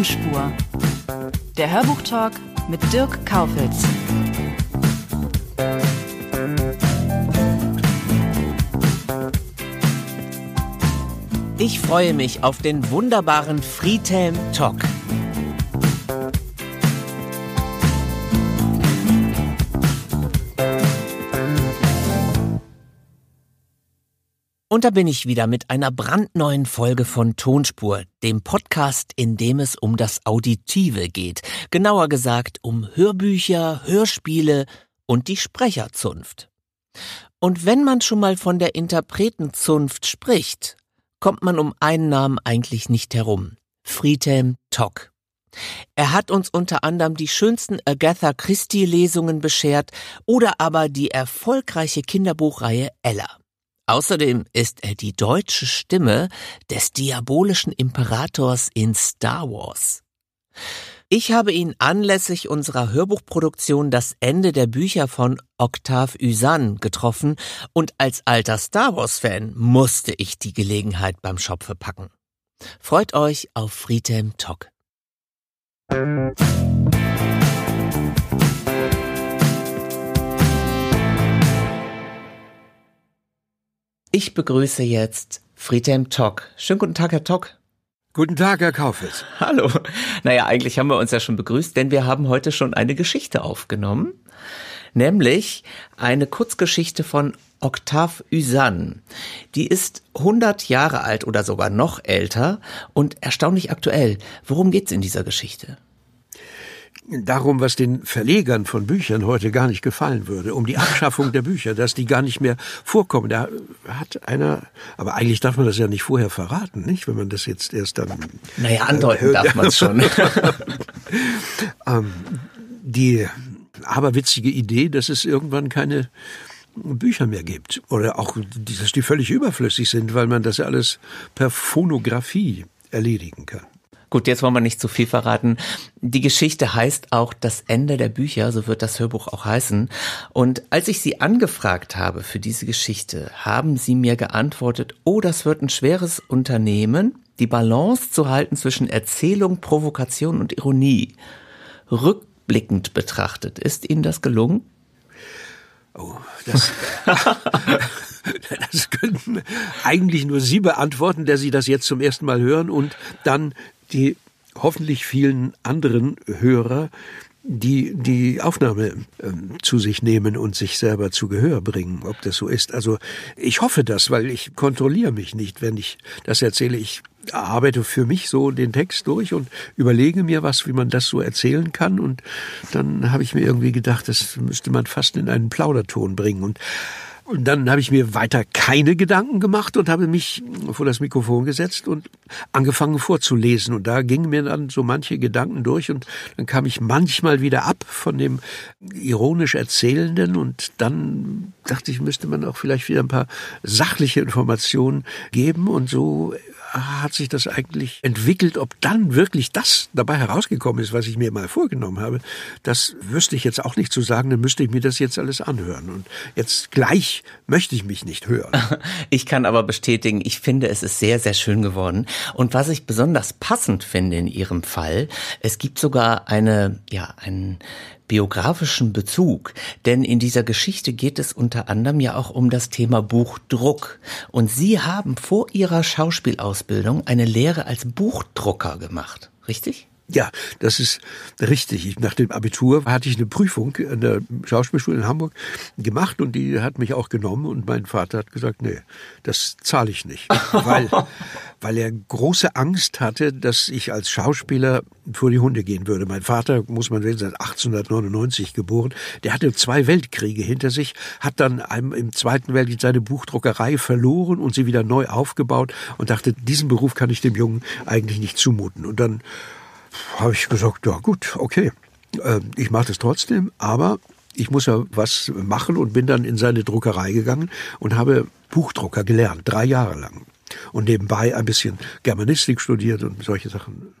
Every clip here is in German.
Tonspur. Der Hörbuchtalk mit Dirk Kaufitz. Ich freue mich auf den wunderbaren Friedhelm Talk. Und da bin ich wieder mit einer brandneuen Folge von Tonspur, dem Podcast, in dem es um das Auditive geht. Genauer gesagt um Hörbücher, Hörspiele und die Sprecherzunft. Und wenn man schon mal von der Interpretenzunft spricht, kommt man um einen Namen eigentlich nicht herum. Friedhelm Tock. Er hat uns unter anderem die schönsten Agatha Christie Lesungen beschert oder aber die erfolgreiche Kinderbuchreihe Ella. Außerdem ist er die deutsche Stimme des diabolischen Imperators in Star Wars. Ich habe ihn anlässlich unserer Hörbuchproduktion Das Ende der Bücher von Octave Usan getroffen und als alter Star Wars-Fan musste ich die Gelegenheit beim Schopfe packen. Freut euch auf Friedhelm Tock. Ich begrüße jetzt Friedhelm Tock. Schönen guten Tag, Herr Tock. Guten Tag, Herr Kaufitz. Hallo. Naja, eigentlich haben wir uns ja schon begrüßt, denn wir haben heute schon eine Geschichte aufgenommen. Nämlich eine Kurzgeschichte von Octave Usan. Die ist 100 Jahre alt oder sogar noch älter und erstaunlich aktuell. Worum geht's in dieser Geschichte? Darum, was den Verlegern von Büchern heute gar nicht gefallen würde, um die Abschaffung der Bücher, dass die gar nicht mehr vorkommen. Da hat einer, aber eigentlich darf man das ja nicht vorher verraten, nicht? Wenn man das jetzt erst dann. Naja, andeuten äh, darf man es schon. ähm, die aberwitzige Idee, dass es irgendwann keine Bücher mehr gibt. Oder auch, dass die völlig überflüssig sind, weil man das ja alles per Phonographie erledigen kann. Gut, jetzt wollen wir nicht zu viel verraten. Die Geschichte heißt auch das Ende der Bücher, so wird das Hörbuch auch heißen. Und als ich Sie angefragt habe für diese Geschichte, haben Sie mir geantwortet, oh, das wird ein schweres Unternehmen, die Balance zu halten zwischen Erzählung, Provokation und Ironie. Rückblickend betrachtet, ist Ihnen das gelungen? Oh, das, das könnten eigentlich nur Sie beantworten, der Sie das jetzt zum ersten Mal hören und dann die hoffentlich vielen anderen Hörer, die die Aufnahme äh, zu sich nehmen und sich selber zu Gehör bringen, ob das so ist. Also ich hoffe das, weil ich kontrolliere mich nicht, wenn ich das erzähle. Ich arbeite für mich so den Text durch und überlege mir was, wie man das so erzählen kann. Und dann habe ich mir irgendwie gedacht, das müsste man fast in einen Plauderton bringen. Und und dann habe ich mir weiter keine Gedanken gemacht und habe mich vor das Mikrofon gesetzt und angefangen vorzulesen. Und da gingen mir dann so manche Gedanken durch und dann kam ich manchmal wieder ab von dem ironisch Erzählenden und dann dachte ich, müsste man auch vielleicht wieder ein paar sachliche Informationen geben und so hat sich das eigentlich entwickelt, ob dann wirklich das dabei herausgekommen ist, was ich mir mal vorgenommen habe, das wüsste ich jetzt auch nicht zu sagen, dann müsste ich mir das jetzt alles anhören. Und jetzt gleich möchte ich mich nicht hören. Ich kann aber bestätigen, ich finde, es ist sehr, sehr schön geworden. Und was ich besonders passend finde in Ihrem Fall, es gibt sogar eine, ja, einen biografischen Bezug, denn in dieser Geschichte geht es unter anderem ja auch um das Thema Buchdruck. Und Sie haben vor Ihrer Schauspielausbildung eine Lehre als Buchdrucker gemacht, richtig? Ja, das ist richtig. Nach dem Abitur hatte ich eine Prüfung an der Schauspielschule in Hamburg gemacht und die hat mich auch genommen und mein Vater hat gesagt, nee, das zahle ich nicht, weil weil er große Angst hatte, dass ich als Schauspieler vor die Hunde gehen würde. Mein Vater, muss man wissen, ist 1899 geboren. Der hatte zwei Weltkriege hinter sich, hat dann im Zweiten Weltkrieg seine Buchdruckerei verloren und sie wieder neu aufgebaut und dachte, diesen Beruf kann ich dem Jungen eigentlich nicht zumuten. Und dann habe ich gesagt, ja gut, okay, äh, ich mache das trotzdem, aber ich muss ja was machen und bin dann in seine Druckerei gegangen und habe Buchdrucker gelernt, drei Jahre lang. Und nebenbei ein bisschen Germanistik studiert und solche Sachen.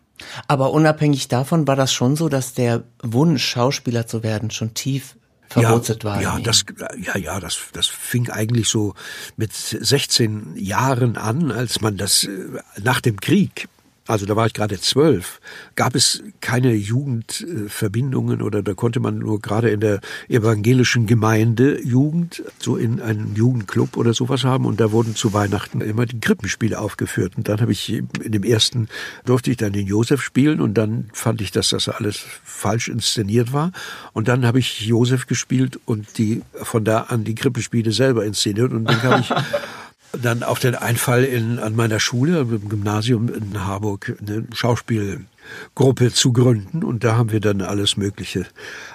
Aber unabhängig davon war das schon so, dass der Wunsch, Schauspieler zu werden, schon tief verwurzelt ja, war. Ja, das, ja, ja, das, das fing eigentlich so mit 16 Jahren an, als man das äh, nach dem Krieg also da war ich gerade zwölf, gab es keine Jugendverbindungen oder da konnte man nur gerade in der evangelischen Gemeinde Jugend, so in einem Jugendclub oder sowas haben und da wurden zu Weihnachten immer die Krippenspiele aufgeführt. Und dann habe ich in dem ersten durfte ich dann den Josef spielen und dann fand ich, dass das alles falsch inszeniert war. Und dann habe ich Josef gespielt und die von da an die Krippenspiele selber inszeniert und dann kam ich dann auf den Einfall in, an meiner Schule, im Gymnasium in Harburg, eine Schauspielgruppe zu gründen. Und da haben wir dann alles Mögliche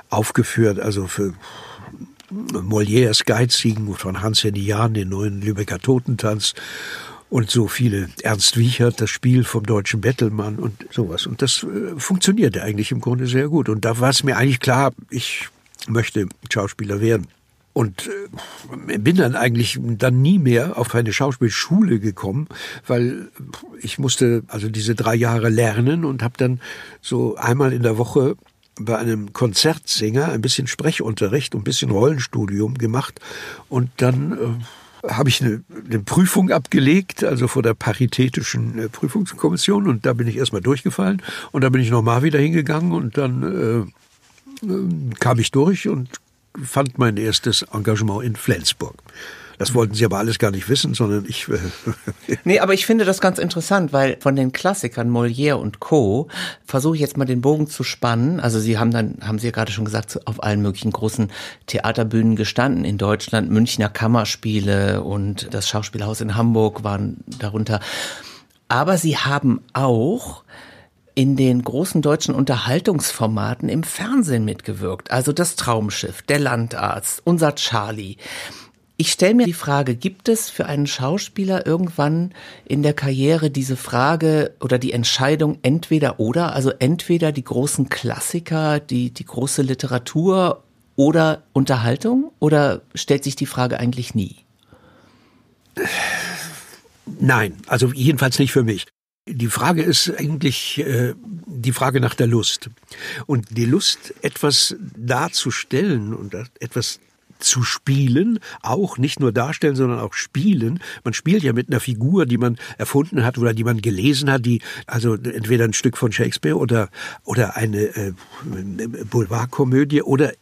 aufgeführt. Also für Molières Geizigen von Hans-Henny Jahn, den neuen Lübecker Totentanz und so viele. Ernst Wiechert, das Spiel vom deutschen Bettelmann und sowas. Und das äh, funktionierte eigentlich im Grunde sehr gut. Und da war es mir eigentlich klar, ich möchte Schauspieler werden. Und äh, bin dann eigentlich dann nie mehr auf eine Schauspielschule gekommen, weil ich musste also diese drei Jahre lernen und habe dann so einmal in der Woche bei einem Konzertsänger ein bisschen Sprechunterricht und ein bisschen Rollenstudium gemacht. Und dann äh, habe ich eine, eine, Prüfung abgelegt, also vor der paritätischen äh, Prüfungskommission. Und da bin ich erstmal durchgefallen. Und da bin ich nochmal wieder hingegangen. Und dann äh, äh kam ich durch und fand mein erstes Engagement in Flensburg. Das wollten sie aber alles gar nicht wissen, sondern ich. Äh nee, aber ich finde das ganz interessant, weil von den Klassikern Molière und Co. versuche ich jetzt mal den Bogen zu spannen. Also Sie haben dann, haben Sie ja gerade schon gesagt, auf allen möglichen großen Theaterbühnen gestanden in Deutschland, Münchner Kammerspiele und das Schauspielhaus in Hamburg waren darunter. Aber Sie haben auch in den großen deutschen Unterhaltungsformaten im Fernsehen mitgewirkt. Also das Traumschiff, der Landarzt, unser Charlie. Ich stelle mir die Frage, gibt es für einen Schauspieler irgendwann in der Karriere diese Frage oder die Entscheidung entweder oder, also entweder die großen Klassiker, die, die große Literatur oder Unterhaltung? Oder stellt sich die Frage eigentlich nie? Nein, also jedenfalls nicht für mich. Die Frage ist eigentlich äh, die Frage nach der Lust. Und die Lust, etwas darzustellen und etwas zu spielen, auch nicht nur darstellen, sondern auch spielen. Man spielt ja mit einer Figur, die man erfunden hat oder die man gelesen hat, die also entweder ein Stück von Shakespeare oder oder eine äh, Boulevardkomödie oder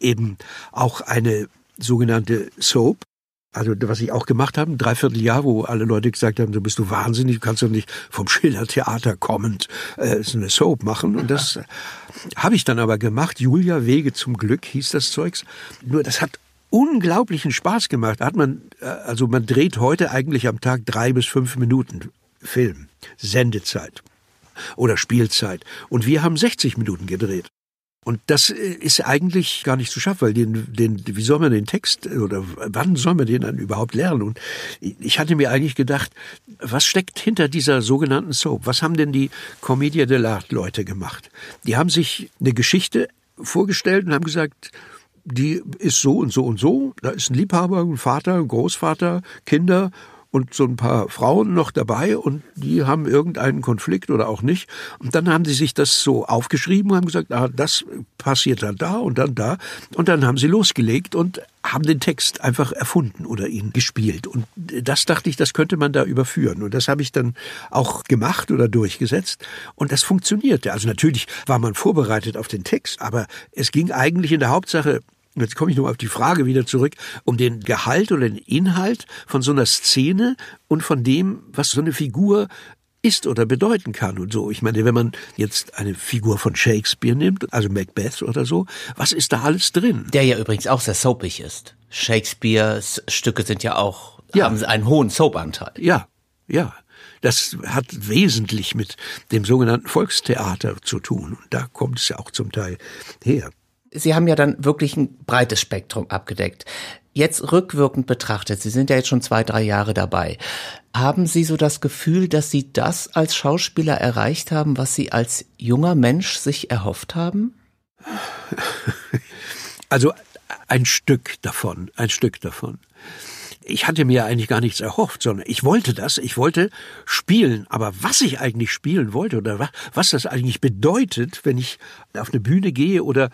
eben auch eine sogenannte Soap, also was ich auch gemacht habe, ein Dreivierteljahr, wo alle Leute gesagt haben, du bist du wahnsinnig, du kannst doch nicht vom Schillertheater kommend äh, so eine Soap machen. Und das habe ich dann aber gemacht. Julia Wege zum Glück hieß das Zeugs. Nur das hat unglaublichen Spaß gemacht. Hat man, äh, also man dreht heute eigentlich am Tag drei bis fünf Minuten Film, Sendezeit oder Spielzeit. Und wir haben 60 Minuten gedreht. Und das äh, ist eigentlich gar nicht zu schaffen, weil den, den, wie soll man den Text äh, oder wann soll man den dann überhaupt lernen? Und ich hatte mir eigentlich gedacht, was steckt hinter dieser sogenannten Soap? Was haben denn die Commedia dell'arte Leute gemacht? Die haben sich eine Geschichte vorgestellt und haben gesagt, die ist so und so und so. Da ist ein Liebhaber, ein Vater, ein Großvater, Kinder und so ein paar Frauen noch dabei und die haben irgendeinen Konflikt oder auch nicht. Und dann haben sie sich das so aufgeschrieben und haben gesagt, ah, das passiert dann da und dann da. Und dann haben sie losgelegt und haben den Text einfach erfunden oder ihn gespielt. Und das dachte ich, das könnte man da überführen. Und das habe ich dann auch gemacht oder durchgesetzt. Und das funktionierte. Also natürlich war man vorbereitet auf den Text, aber es ging eigentlich in der Hauptsache jetzt komme ich nur auf die Frage wieder zurück, um den Gehalt oder den Inhalt von so einer Szene und von dem, was so eine Figur ist oder bedeuten kann und so. Ich meine, wenn man jetzt eine Figur von Shakespeare nimmt, also Macbeth oder so, was ist da alles drin? Der ja übrigens auch sehr soapig ist. Shakespeares Stücke sind ja auch, ja. haben einen hohen Soap-Anteil. Ja, ja. Das hat wesentlich mit dem sogenannten Volkstheater zu tun. Und da kommt es ja auch zum Teil her. Sie haben ja dann wirklich ein breites Spektrum abgedeckt. Jetzt rückwirkend betrachtet, Sie sind ja jetzt schon zwei, drei Jahre dabei. Haben Sie so das Gefühl, dass Sie das als Schauspieler erreicht haben, was Sie als junger Mensch sich erhofft haben? Also ein Stück davon, ein Stück davon. Ich hatte mir eigentlich gar nichts erhofft, sondern ich wollte das, ich wollte spielen. Aber was ich eigentlich spielen wollte oder was das eigentlich bedeutet, wenn ich auf eine Bühne gehe oder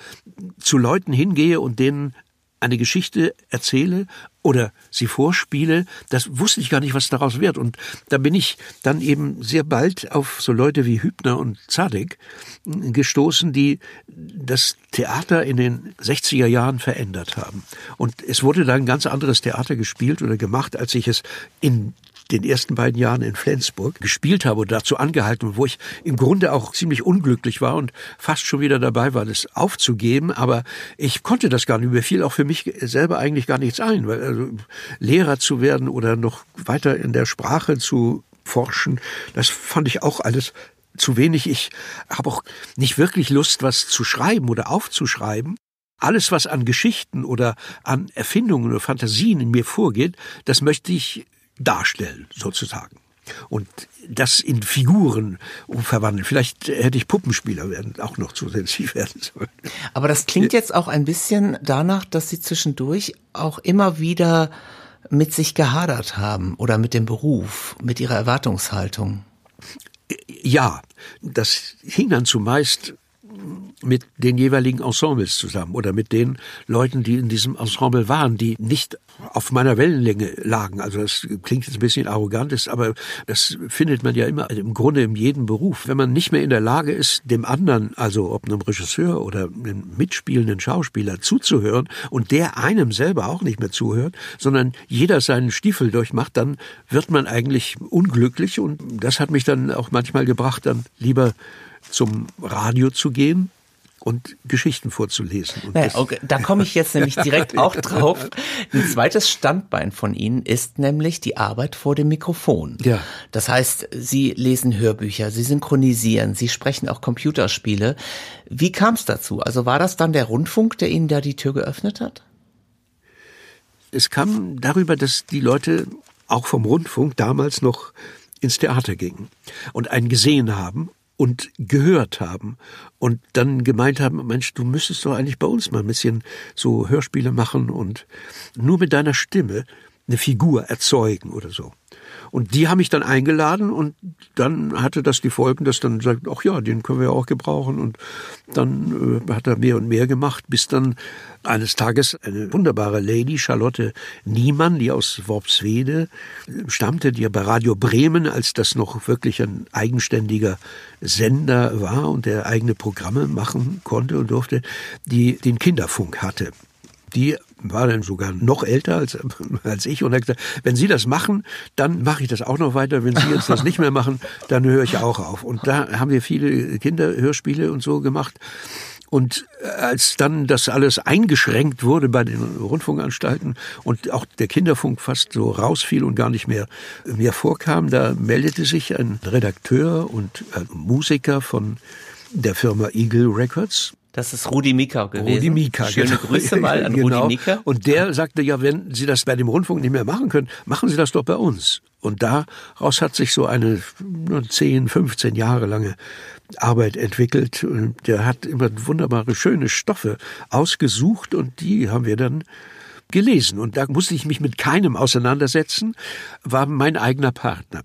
zu Leuten hingehe und denen eine Geschichte erzähle oder sie vorspiele, das wusste ich gar nicht, was daraus wird. Und da bin ich dann eben sehr bald auf so Leute wie Hübner und Zadek gestoßen, die das Theater in den 60er Jahren verändert haben. Und es wurde da ein ganz anderes Theater gespielt oder gemacht, als ich es in den ersten beiden Jahren in Flensburg gespielt habe und dazu angehalten, wo ich im Grunde auch ziemlich unglücklich war und fast schon wieder dabei war, das aufzugeben. Aber ich konnte das gar nicht. Mir fiel auch für mich selber eigentlich gar nichts ein, weil also Lehrer zu werden oder noch weiter in der Sprache zu forschen, das fand ich auch alles zu wenig. Ich habe auch nicht wirklich Lust, was zu schreiben oder aufzuschreiben. Alles, was an Geschichten oder an Erfindungen oder Fantasien in mir vorgeht, das möchte ich darstellen, sozusagen. Und das in Figuren verwandeln. Vielleicht hätte ich Puppenspieler werden, auch noch zusätzlich werden sollen. Aber das klingt jetzt auch ein bisschen danach, dass Sie zwischendurch auch immer wieder mit sich gehadert haben oder mit dem Beruf, mit Ihrer Erwartungshaltung. Ja, das hing dann zumeist mit den jeweiligen Ensembles zusammen oder mit den Leuten, die in diesem Ensemble waren, die nicht auf meiner Wellenlänge lagen. Also das klingt jetzt ein bisschen arrogant, ist, aber das findet man ja immer im Grunde in jedem Beruf. Wenn man nicht mehr in der Lage ist, dem anderen, also ob einem Regisseur oder einem mitspielenden Schauspieler zuzuhören und der einem selber auch nicht mehr zuhört, sondern jeder seinen Stiefel durchmacht, dann wird man eigentlich unglücklich und das hat mich dann auch manchmal gebracht, dann lieber zum Radio zu gehen und Geschichten vorzulesen. Und naja, okay, da komme ich jetzt nämlich direkt auch drauf. Ein zweites Standbein von Ihnen ist nämlich die Arbeit vor dem Mikrofon. Ja. Das heißt, Sie lesen Hörbücher, Sie synchronisieren, Sie sprechen auch Computerspiele. Wie kam es dazu? Also war das dann der Rundfunk, der Ihnen da die Tür geöffnet hat? Es kam darüber, dass die Leute auch vom Rundfunk damals noch ins Theater gingen und einen gesehen haben und gehört haben und dann gemeint haben, Mensch, du müsstest doch eigentlich bei uns mal ein bisschen so Hörspiele machen und nur mit deiner Stimme eine Figur erzeugen oder so. Und die haben mich dann eingeladen und dann hatte das die Folgen, dass dann sagt, ach ja, den können wir auch gebrauchen. Und dann äh, hat er mehr und mehr gemacht, bis dann eines Tages eine wunderbare Lady, Charlotte Niemann, die aus Worpswede stammte, die ja bei Radio Bremen, als das noch wirklich ein eigenständiger Sender war und der eigene Programme machen konnte und durfte, die den Kinderfunk hatte die war dann sogar noch älter als, als ich und hat gesagt, wenn Sie das machen, dann mache ich das auch noch weiter. Wenn Sie jetzt das nicht mehr machen, dann höre ich auch auf. Und da haben wir viele Kinderhörspiele und so gemacht. Und als dann das alles eingeschränkt wurde bei den Rundfunkanstalten und auch der Kinderfunk fast so rausfiel und gar nicht mehr mehr vorkam, da meldete sich ein Redakteur und ein Musiker von der Firma Eagle Records das ist Rudi Mika gewesen. Rudi Mika, Schöne genau. Grüße mal an genau. Rudi Mika. Und der sagte, ja, wenn Sie das bei dem Rundfunk nicht mehr machen können, machen Sie das doch bei uns. Und daraus hat sich so eine 10, 15 Jahre lange Arbeit entwickelt. Und der hat immer wunderbare, schöne Stoffe ausgesucht und die haben wir dann gelesen. Und da musste ich mich mit keinem auseinandersetzen, war mein eigener Partner.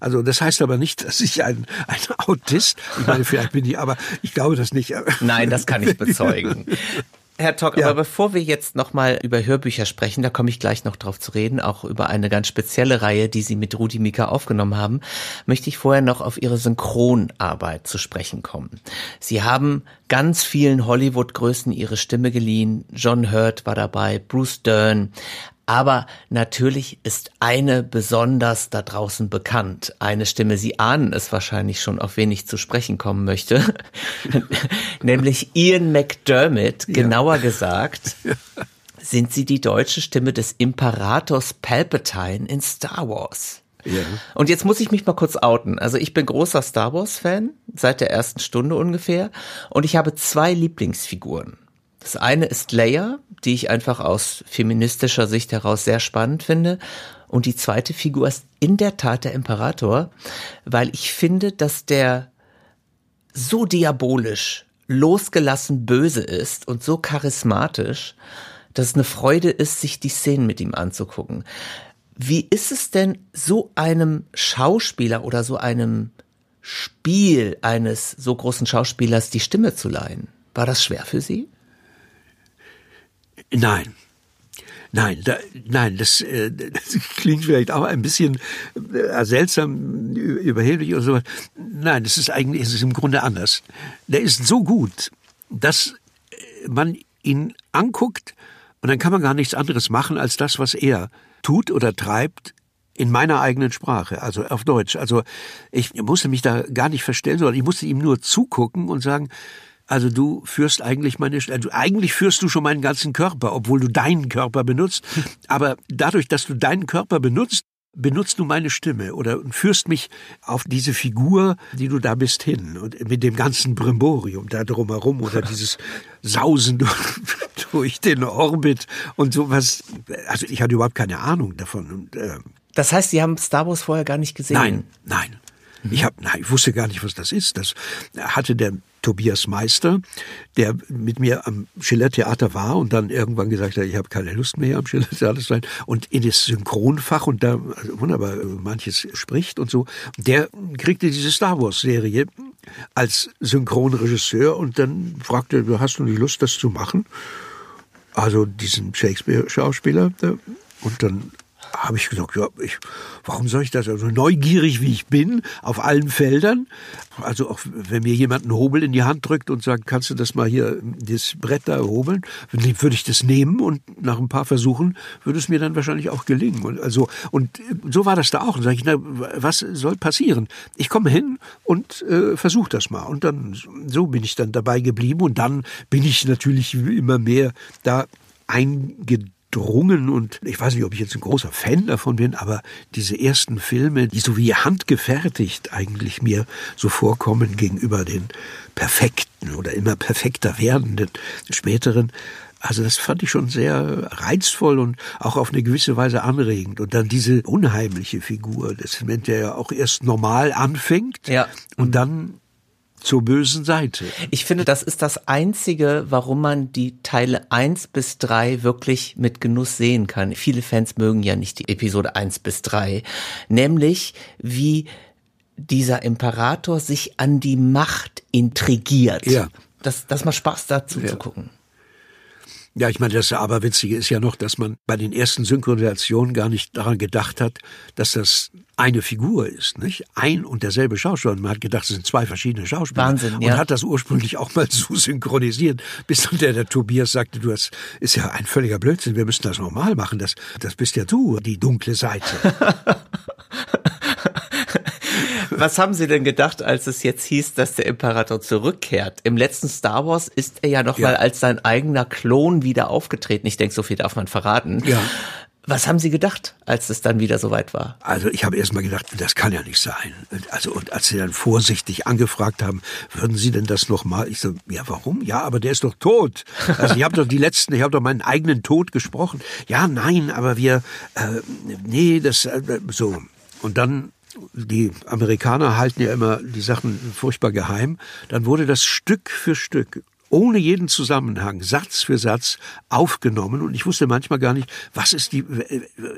Also das heißt aber nicht, dass ich ein, ein Autist, ich meine, vielleicht bin ich, aber ich glaube das nicht. Nein, das kann ich bezeugen. Herr Tock, ja. aber bevor wir jetzt nochmal über Hörbücher sprechen, da komme ich gleich noch drauf zu reden, auch über eine ganz spezielle Reihe, die Sie mit Rudi Mika aufgenommen haben, möchte ich vorher noch auf Ihre Synchronarbeit zu sprechen kommen. Sie haben ganz vielen Hollywood-Größen ihre Stimme geliehen. John Hurt war dabei, Bruce Dern. Aber natürlich ist eine besonders da draußen bekannt. Eine Stimme, Sie ahnen es wahrscheinlich schon, auf wen ich zu sprechen kommen möchte. Nämlich Ian McDermott, genauer ja. gesagt. Sind Sie die deutsche Stimme des Imperators Palpatine in Star Wars? Ja. Und jetzt muss ich mich mal kurz outen. Also ich bin großer Star Wars-Fan, seit der ersten Stunde ungefähr. Und ich habe zwei Lieblingsfiguren. Das eine ist Leia, die ich einfach aus feministischer Sicht heraus sehr spannend finde. Und die zweite Figur ist in der Tat der Imperator, weil ich finde, dass der so diabolisch, losgelassen böse ist und so charismatisch, dass es eine Freude ist, sich die Szenen mit ihm anzugucken. Wie ist es denn, so einem Schauspieler oder so einem Spiel eines so großen Schauspielers die Stimme zu leihen? War das schwer für Sie? Nein. Nein, da, nein, das, äh, das klingt vielleicht auch ein bisschen äh, seltsam, überheblich oder sowas. Nein, das ist eigentlich, es ist im Grunde anders. Der ist so gut, dass man ihn anguckt und dann kann man gar nichts anderes machen als das, was er tut oder treibt in meiner eigenen Sprache, also auf Deutsch. Also ich musste mich da gar nicht verstellen, sondern ich musste ihm nur zugucken und sagen, also du führst eigentlich meine, also eigentlich führst du schon meinen ganzen Körper, obwohl du deinen Körper benutzt. Aber dadurch, dass du deinen Körper benutzt, benutzt du meine Stimme oder führst mich auf diese Figur, die du da bist, hin und mit dem ganzen Brimborium da drumherum oder dieses Sausen durch, den Orbit und sowas. Also ich hatte überhaupt keine Ahnung davon. Und, äh, das heißt, Sie haben Star Wars vorher gar nicht gesehen? Nein, nein. Ich hab, nein, ich wusste gar nicht, was das ist. Das hatte der Tobias Meister, der mit mir am Schiller Theater war und dann irgendwann gesagt hat, ich habe keine Lust mehr am Schiller Theater zu sein und in das Synchronfach und da also wunderbar manches spricht und so. Der kriegte diese Star Wars Serie als Synchronregisseur und dann fragte, hast du nicht Lust, das zu machen? Also diesen Shakespeare-Schauspieler. Und dann habe ich gesagt, ja, ich, warum soll ich das? Also neugierig wie ich bin, auf allen Feldern. Also auch wenn mir jemand einen Hobel in die Hand drückt und sagt, kannst du das mal hier, das Brett da hobeln, würde ich das nehmen und nach ein paar Versuchen würde es mir dann wahrscheinlich auch gelingen. Und also, und so war das da auch. Und sage ich, na, was soll passieren? Ich komme hin und äh, versuche das mal. Und dann, so bin ich dann dabei geblieben und dann bin ich natürlich immer mehr da eingedrungen gedrungen und ich weiß nicht, ob ich jetzt ein großer Fan davon bin, aber diese ersten Filme, die so wie handgefertigt eigentlich mir so vorkommen gegenüber den perfekten oder immer perfekter werdenden späteren, also das fand ich schon sehr reizvoll und auch auf eine gewisse Weise anregend. Und dann diese unheimliche Figur, das Moment, der ja auch erst normal anfängt ja. und dann zur bösen Seite. Ich finde, das ist das Einzige, warum man die Teile eins bis drei wirklich mit Genuss sehen kann. Viele Fans mögen ja nicht die Episode eins bis drei, Nämlich, wie dieser Imperator sich an die Macht intrigiert. Ja. Das, das macht Spaß, dazu ja. zu gucken. Ja, ich meine, das Aberwitzige ist ja noch, dass man bei den ersten Synchronisationen gar nicht daran gedacht hat, dass das eine Figur ist, nicht? Ein und derselbe Schauspieler. Man hat gedacht, es sind zwei verschiedene Schauspieler. Wahnsinn, ja. Und hat das ursprünglich auch mal so synchronisiert, bis dann der, der Tobias sagte, du hast, ist ja ein völliger Blödsinn, wir müssen das normal machen, das, das bist ja du, die dunkle Seite. Was haben Sie denn gedacht, als es jetzt hieß, dass der Imperator zurückkehrt? Im letzten Star Wars ist er ja noch ja. mal als sein eigener Klon wieder aufgetreten. Ich denke, so viel darf man verraten. Ja. Was haben Sie gedacht, als es dann wieder soweit war? Also ich habe erst mal gedacht, das kann ja nicht sein. Also und als Sie dann vorsichtig angefragt haben, würden Sie denn das noch mal? Ich so, ja, warum? Ja, aber der ist doch tot. Also ich habe doch die letzten, ich habe doch meinen eigenen Tod gesprochen. Ja, nein, aber wir, äh, nee, das äh, so. Und dann die Amerikaner halten ja immer die Sachen furchtbar geheim, dann wurde das Stück für Stück ohne jeden Zusammenhang, Satz für Satz aufgenommen und ich wusste manchmal gar nicht, was ist die,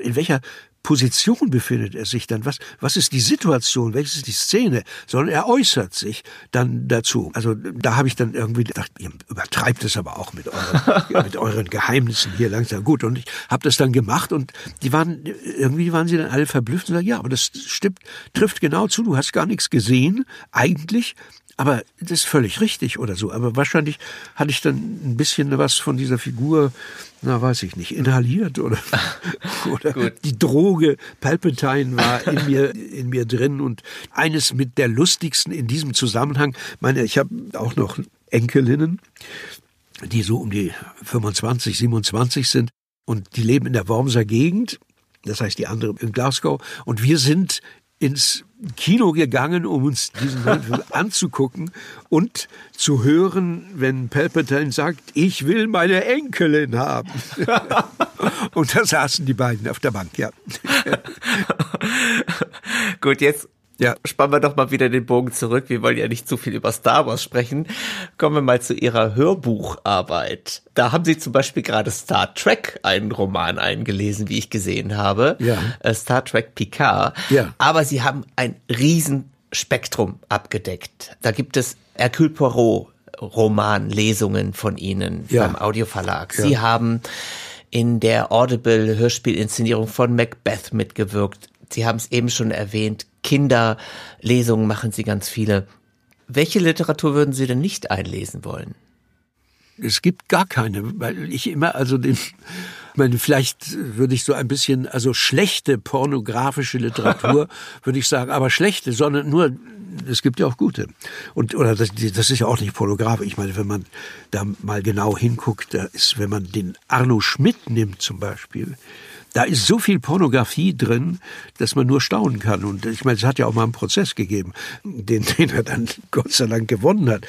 in welcher Position befindet er sich dann? Was, was ist die Situation? Welches ist die Szene? Sondern er äußert sich dann dazu. Also da habe ich dann irgendwie gedacht, ihr übertreibt es aber auch mit euren, mit euren Geheimnissen hier langsam. Gut, und ich habe das dann gemacht und die waren, irgendwie waren sie dann alle verblüfft und sagen, ja, aber das stimmt, trifft genau zu, du hast gar nichts gesehen, eigentlich, aber das ist völlig richtig oder so. Aber wahrscheinlich hatte ich dann ein bisschen was von dieser Figur, na weiß ich nicht, inhaliert oder, oder die Droge Palpatine war in mir, in mir drin. Und eines mit der lustigsten in diesem Zusammenhang, meine, ich habe auch noch Enkelinnen, die so um die 25, 27 sind und die leben in der Wormser Gegend das heißt die andere in Glasgow. Und wir sind ins Kino gegangen, um uns diesen Film anzugucken und zu hören, wenn Palpatine sagt, ich will meine Enkelin haben. und da saßen die beiden auf der Bank, ja. Gut, jetzt ja. Spannen wir doch mal wieder den Bogen zurück. Wir wollen ja nicht zu viel über Star Wars sprechen. Kommen wir mal zu Ihrer Hörbucharbeit. Da haben Sie zum Beispiel gerade Star Trek einen Roman eingelesen, wie ich gesehen habe. Ja. Äh, Star Trek Picard. Ja. Aber Sie haben ein Riesenspektrum abgedeckt. Da gibt es Hercule Poirot Romanlesungen von Ihnen ja. beim Audioverlag. Sie ja. haben in der Audible Hörspielinszenierung von Macbeth mitgewirkt. Sie haben es eben schon erwähnt, Kinderlesungen machen Sie ganz viele. Welche Literatur würden Sie denn nicht einlesen wollen? Es gibt gar keine, weil ich immer, also den, meine, vielleicht würde ich so ein bisschen, also schlechte pornografische Literatur, würde ich sagen, aber schlechte, sondern nur, es gibt ja auch gute. Und, oder das, das ist ja auch nicht pornografisch. Ich meine, wenn man da mal genau hinguckt, da ist, wenn man den Arno Schmidt nimmt zum Beispiel, da ist so viel Pornografie drin, dass man nur staunen kann. Und ich meine, es hat ja auch mal einen Prozess gegeben, den, den er dann Gott sei Dank gewonnen hat.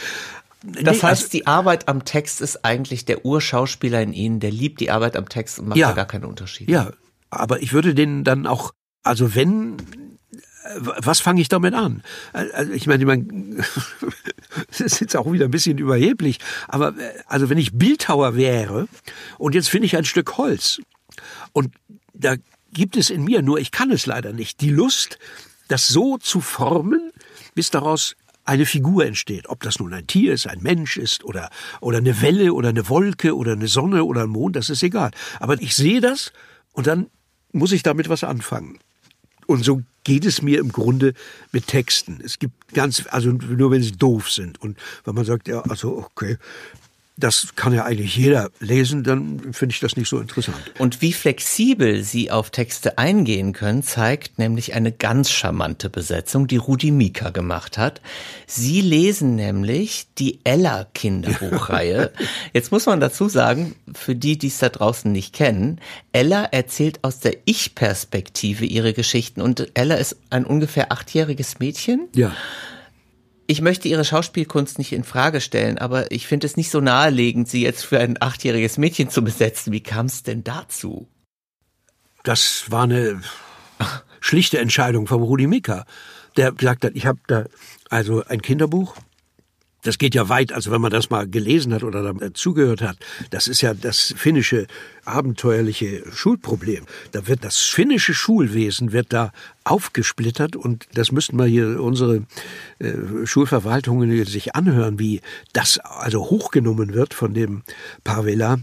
Das nee, heißt, also, die Arbeit am Text ist eigentlich der Urschauspieler in Ihnen, der liebt die Arbeit am Text und macht ja, da gar keinen Unterschied. Ja, aber ich würde den dann auch, also wenn was fange ich damit an? Also ich meine, man, das ist jetzt auch wieder ein bisschen überheblich, aber also wenn ich Bildhauer wäre und jetzt finde ich ein Stück Holz und da gibt es in mir, nur ich kann es leider nicht, die Lust, das so zu formen, bis daraus eine Figur entsteht. Ob das nun ein Tier ist, ein Mensch ist oder, oder eine Welle oder eine Wolke oder eine Sonne oder ein Mond, das ist egal. Aber ich sehe das und dann muss ich damit was anfangen. Und so geht es mir im Grunde mit Texten. Es gibt ganz, also nur wenn sie doof sind und wenn man sagt, ja, also okay, das kann ja eigentlich jeder lesen, dann finde ich das nicht so interessant. Und wie flexibel Sie auf Texte eingehen können, zeigt nämlich eine ganz charmante Besetzung, die Rudi Mika gemacht hat. Sie lesen nämlich die Ella Kinderbuchreihe. Jetzt muss man dazu sagen, für die, die es da draußen nicht kennen, Ella erzählt aus der Ich-Perspektive ihre Geschichten und Ella ist ein ungefähr achtjähriges Mädchen. Ja ich möchte ihre Schauspielkunst nicht in Frage stellen, aber ich finde es nicht so naheliegend, sie jetzt für ein achtjähriges Mädchen zu besetzen. Wie kam es denn dazu? Das war eine schlichte Entscheidung von Rudi Mika, der gesagt hat, ich habe da also ein Kinderbuch das geht ja weit, also wenn man das mal gelesen hat oder zugehört hat, das ist ja das finnische abenteuerliche Schulproblem. Da wird das finnische Schulwesen wird da aufgesplittert und das müssten wir hier unsere äh, Schulverwaltungen sich anhören, wie das also hochgenommen wird von dem Pavela,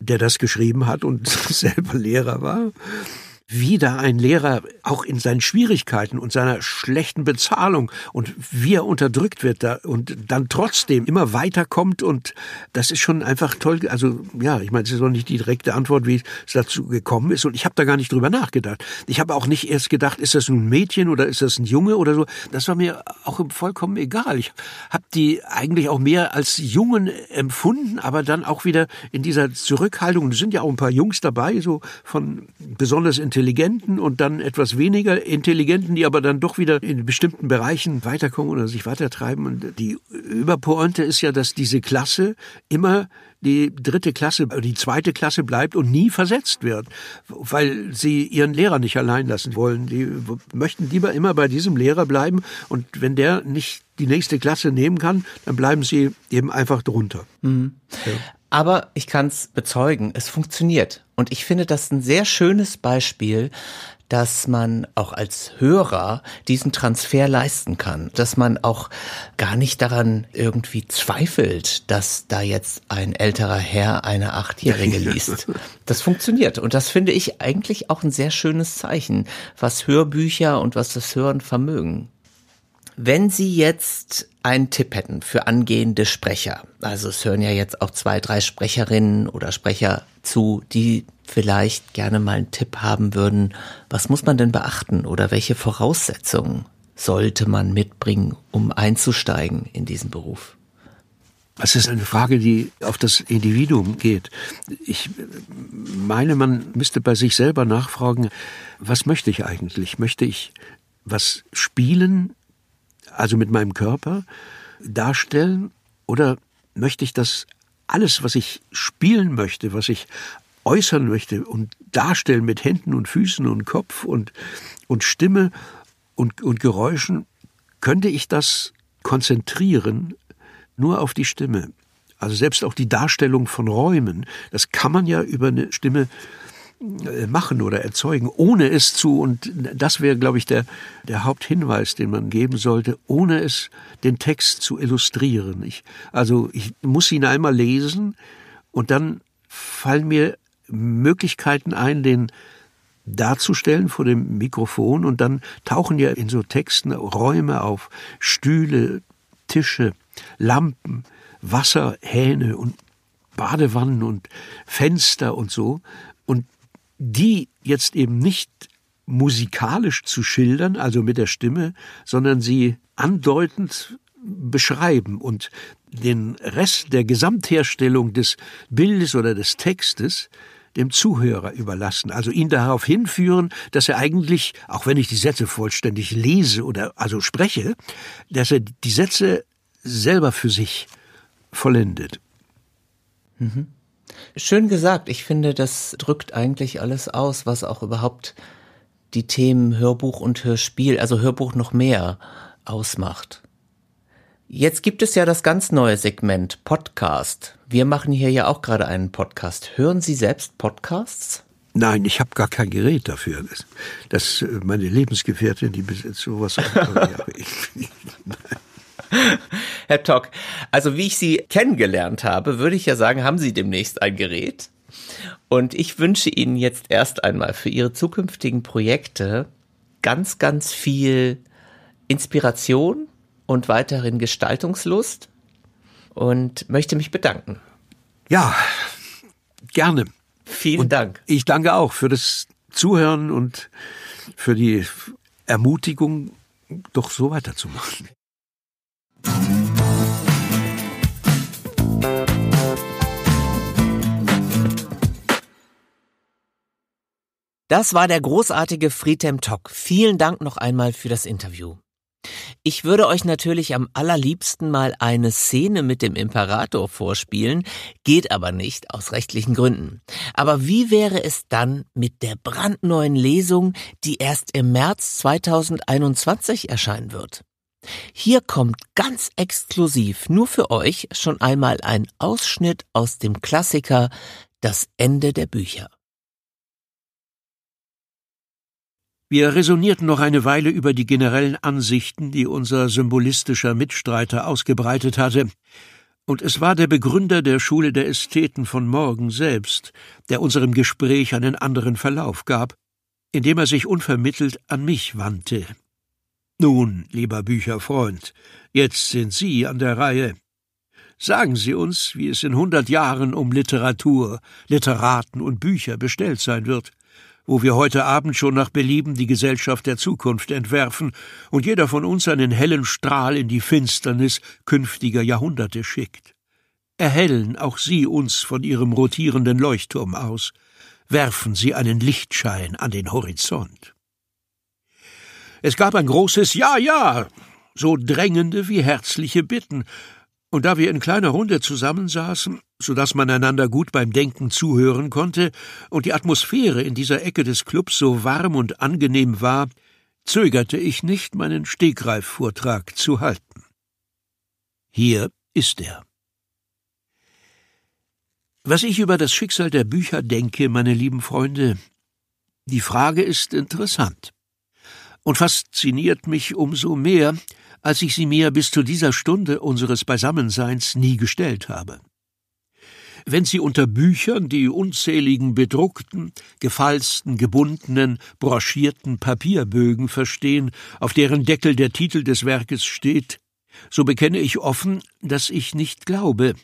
der das geschrieben hat und selber Lehrer war wie da ein Lehrer auch in seinen Schwierigkeiten und seiner schlechten Bezahlung und wie er unterdrückt wird da und dann trotzdem immer weiterkommt und das ist schon einfach toll. Also ja, ich meine, es ist noch nicht die direkte Antwort, wie es dazu gekommen ist und ich habe da gar nicht drüber nachgedacht. Ich habe auch nicht erst gedacht, ist das ein Mädchen oder ist das ein Junge oder so. Das war mir auch vollkommen egal. Ich habe die eigentlich auch mehr als Jungen empfunden, aber dann auch wieder in dieser Zurückhaltung. Es sind ja auch ein paar Jungs dabei, so von besonders Intelligenten und dann etwas weniger Intelligenten, die aber dann doch wieder in bestimmten Bereichen weiterkommen oder sich weitertreiben. Und die Überpointe ist ja, dass diese Klasse immer die dritte Klasse, die zweite Klasse bleibt und nie versetzt wird, weil sie ihren Lehrer nicht allein lassen wollen. Die möchten lieber immer bei diesem Lehrer bleiben und wenn der nicht die nächste Klasse nehmen kann, dann bleiben sie eben einfach drunter. Mhm. Ja. Aber ich kann es bezeugen, es funktioniert. Und ich finde das ein sehr schönes Beispiel, dass man auch als Hörer diesen Transfer leisten kann, dass man auch gar nicht daran irgendwie zweifelt, dass da jetzt ein älterer Herr eine Achtjährige liest. Das funktioniert und das finde ich eigentlich auch ein sehr schönes Zeichen, was Hörbücher und was das Hören vermögen. Wenn Sie jetzt einen Tipp hätten für angehende Sprecher, also es hören ja jetzt auch zwei, drei Sprecherinnen oder Sprecher zu, die vielleicht gerne mal einen Tipp haben würden, was muss man denn beachten oder welche Voraussetzungen sollte man mitbringen, um einzusteigen in diesen Beruf? Es ist eine Frage, die auf das Individuum geht. Ich meine, man müsste bei sich selber nachfragen, was möchte ich eigentlich? Möchte ich was spielen, also mit meinem Körper, darstellen, oder möchte ich das alles, was ich spielen möchte, was ich äußern möchte und darstellen mit Händen und Füßen und Kopf und, und Stimme und, und Geräuschen, könnte ich das konzentrieren nur auf die Stimme. Also selbst auch die Darstellung von Räumen, das kann man ja über eine Stimme machen oder erzeugen, ohne es zu, und das wäre, glaube ich, der, der Haupthinweis, den man geben sollte, ohne es den Text zu illustrieren. Ich, also ich muss ihn einmal lesen und dann fallen mir Möglichkeiten ein, den darzustellen vor dem Mikrofon und dann tauchen ja in so Texten Räume auf, Stühle, Tische, Lampen, Wasserhähne und Badewannen und Fenster und so. Und die jetzt eben nicht musikalisch zu schildern, also mit der Stimme, sondern sie andeutend beschreiben und den Rest der Gesamtherstellung des Bildes oder des Textes dem Zuhörer überlassen, also ihn darauf hinführen, dass er eigentlich, auch wenn ich die Sätze vollständig lese oder also spreche, dass er die Sätze selber für sich vollendet. Mhm. Schön gesagt. Ich finde, das drückt eigentlich alles aus, was auch überhaupt die Themen Hörbuch und Hörspiel, also Hörbuch noch mehr ausmacht. Jetzt gibt es ja das ganz neue Segment Podcast. Wir machen hier ja auch gerade einen Podcast. Hören Sie selbst Podcasts? Nein, ich habe gar kein Gerät dafür. Das, das meine Lebensgefährtin, die besitzt sowas. Herr Tock, also wie ich Sie kennengelernt habe, würde ich ja sagen, haben Sie demnächst ein Gerät. Und ich wünsche Ihnen jetzt erst einmal für Ihre zukünftigen Projekte ganz, ganz viel Inspiration, und weiterhin Gestaltungslust und möchte mich bedanken. Ja, gerne. Vielen und Dank. Ich danke auch für das Zuhören und für die Ermutigung, doch so weiterzumachen. Das war der großartige Friedhelm Tock. Vielen Dank noch einmal für das Interview. Ich würde euch natürlich am allerliebsten mal eine Szene mit dem Imperator vorspielen, geht aber nicht aus rechtlichen Gründen. Aber wie wäre es dann mit der brandneuen Lesung, die erst im März 2021 erscheinen wird? Hier kommt ganz exklusiv nur für euch schon einmal ein Ausschnitt aus dem Klassiker Das Ende der Bücher. Wir resonierten noch eine Weile über die generellen Ansichten, die unser symbolistischer Mitstreiter ausgebreitet hatte, und es war der Begründer der Schule der Ästheten von Morgen selbst, der unserem Gespräch einen anderen Verlauf gab, indem er sich unvermittelt an mich wandte. Nun, lieber Bücherfreund, jetzt sind Sie an der Reihe. Sagen Sie uns, wie es in hundert Jahren um Literatur, Literaten und Bücher bestellt sein wird wo wir heute Abend schon nach Belieben die Gesellschaft der Zukunft entwerfen und jeder von uns einen hellen Strahl in die Finsternis künftiger Jahrhunderte schickt. Erhellen auch Sie uns von Ihrem rotierenden Leuchtturm aus, werfen Sie einen Lichtschein an den Horizont. Es gab ein großes Ja, ja, so drängende wie herzliche Bitten, und da wir in kleiner Runde zusammensaßen, so dass man einander gut beim Denken zuhören konnte und die Atmosphäre in dieser Ecke des Clubs so warm und angenehm war, zögerte ich nicht, meinen Stegreifvortrag zu halten. Hier ist er. Was ich über das Schicksal der Bücher denke, meine lieben Freunde, die Frage ist interessant und fasziniert mich umso mehr, als ich sie mir bis zu dieser Stunde unseres Beisammenseins nie gestellt habe. Wenn Sie unter Büchern die unzähligen bedruckten, gefalzten, gebundenen, broschierten Papierbögen verstehen, auf deren Deckel der Titel des Werkes steht, so bekenne ich offen, dass ich nicht glaube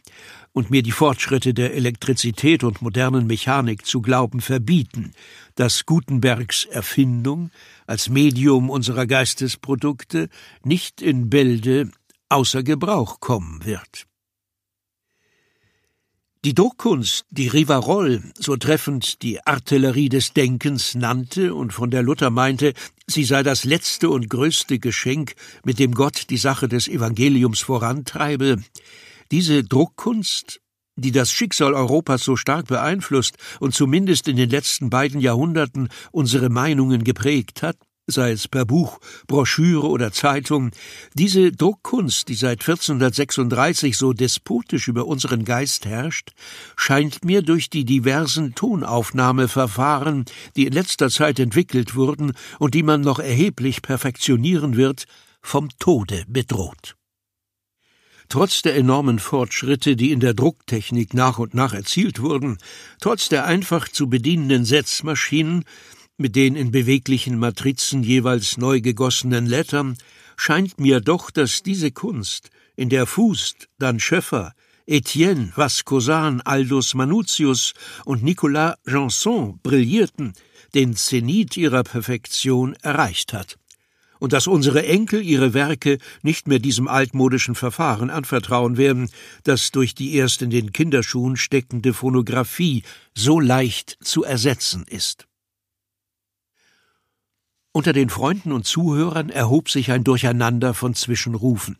und mir die Fortschritte der Elektrizität und modernen Mechanik zu glauben verbieten, dass Gutenbergs Erfindung als Medium unserer Geistesprodukte nicht in Bälde außer Gebrauch kommen wird. Die Druckkunst, die Rivarol, so treffend die Artillerie des Denkens nannte und von der Luther meinte, sie sei das letzte und größte Geschenk, mit dem Gott die Sache des Evangeliums vorantreibe, diese Druckkunst, die das Schicksal Europas so stark beeinflusst und zumindest in den letzten beiden Jahrhunderten unsere Meinungen geprägt hat, sei es per Buch, Broschüre oder Zeitung, diese Druckkunst, die seit 1436 so despotisch über unseren Geist herrscht, scheint mir durch die diversen Tonaufnahmeverfahren, die in letzter Zeit entwickelt wurden und die man noch erheblich perfektionieren wird, vom Tode bedroht. Trotz der enormen Fortschritte, die in der Drucktechnik nach und nach erzielt wurden, trotz der einfach zu bedienenden Setzmaschinen, mit den in beweglichen Matrizen jeweils neu gegossenen Lettern, scheint mir doch, dass diese Kunst, in der Fust, dann Schöffer, Etienne, Vascosan, Aldus Manutius und Nicolas Janson brillierten, den Zenit ihrer Perfektion erreicht hat und dass unsere Enkel ihre Werke nicht mehr diesem altmodischen Verfahren anvertrauen werden, das durch die erst in den Kinderschuhen steckende Phonographie so leicht zu ersetzen ist. Unter den Freunden und Zuhörern erhob sich ein Durcheinander von Zwischenrufen.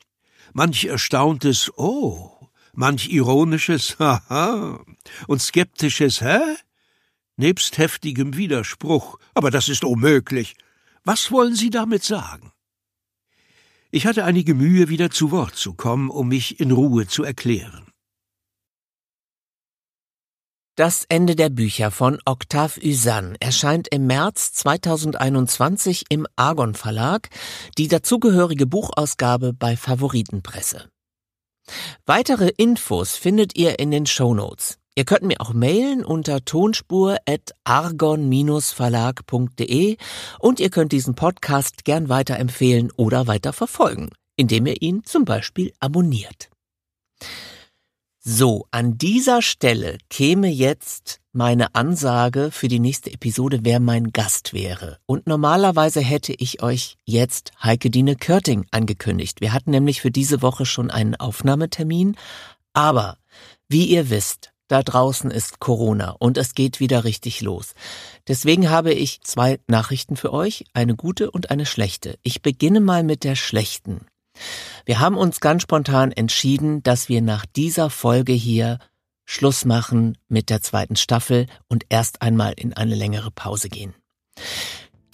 Manch erstauntes Oh, manch ironisches Haha und skeptisches Hä? Nebst heftigem Widerspruch, aber das ist unmöglich. Was wollen Sie damit sagen? Ich hatte einige Mühe, wieder zu Wort zu kommen, um mich in Ruhe zu erklären. Das Ende der Bücher von Octave Usanne erscheint im März 2021 im Argon Verlag, die dazugehörige Buchausgabe bei Favoritenpresse. Weitere Infos findet ihr in den Show Notes. Ihr könnt mir auch mailen unter tonspur.argon-verlag.de und ihr könnt diesen Podcast gern weiterempfehlen oder weiter verfolgen, indem ihr ihn zum Beispiel abonniert. So, an dieser Stelle käme jetzt meine Ansage für die nächste Episode, wer mein Gast wäre. Und normalerweise hätte ich euch jetzt Heike Dine Körting angekündigt. Wir hatten nämlich für diese Woche schon einen Aufnahmetermin. Aber, wie ihr wisst, da draußen ist Corona und es geht wieder richtig los. Deswegen habe ich zwei Nachrichten für euch, eine gute und eine schlechte. Ich beginne mal mit der schlechten. Wir haben uns ganz spontan entschieden, dass wir nach dieser Folge hier Schluss machen mit der zweiten Staffel und erst einmal in eine längere Pause gehen.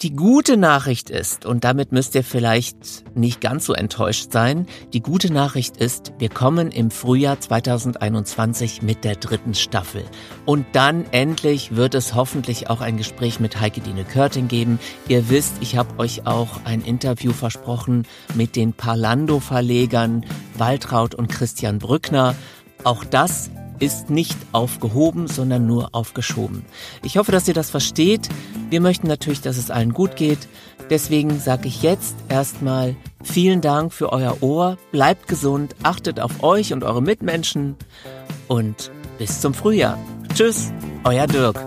Die gute Nachricht ist, und damit müsst ihr vielleicht nicht ganz so enttäuscht sein, die gute Nachricht ist, wir kommen im Frühjahr 2021 mit der dritten Staffel. Und dann endlich wird es hoffentlich auch ein Gespräch mit Heike Dine Körting geben. Ihr wisst, ich habe euch auch ein Interview versprochen mit den Parlando-Verlegern Waltraud und Christian Brückner. Auch das ist nicht aufgehoben, sondern nur aufgeschoben. Ich hoffe, dass ihr das versteht. Wir möchten natürlich, dass es allen gut geht. Deswegen sage ich jetzt erstmal vielen Dank für euer Ohr. Bleibt gesund, achtet auf euch und eure Mitmenschen und bis zum Frühjahr. Tschüss, euer Dirk.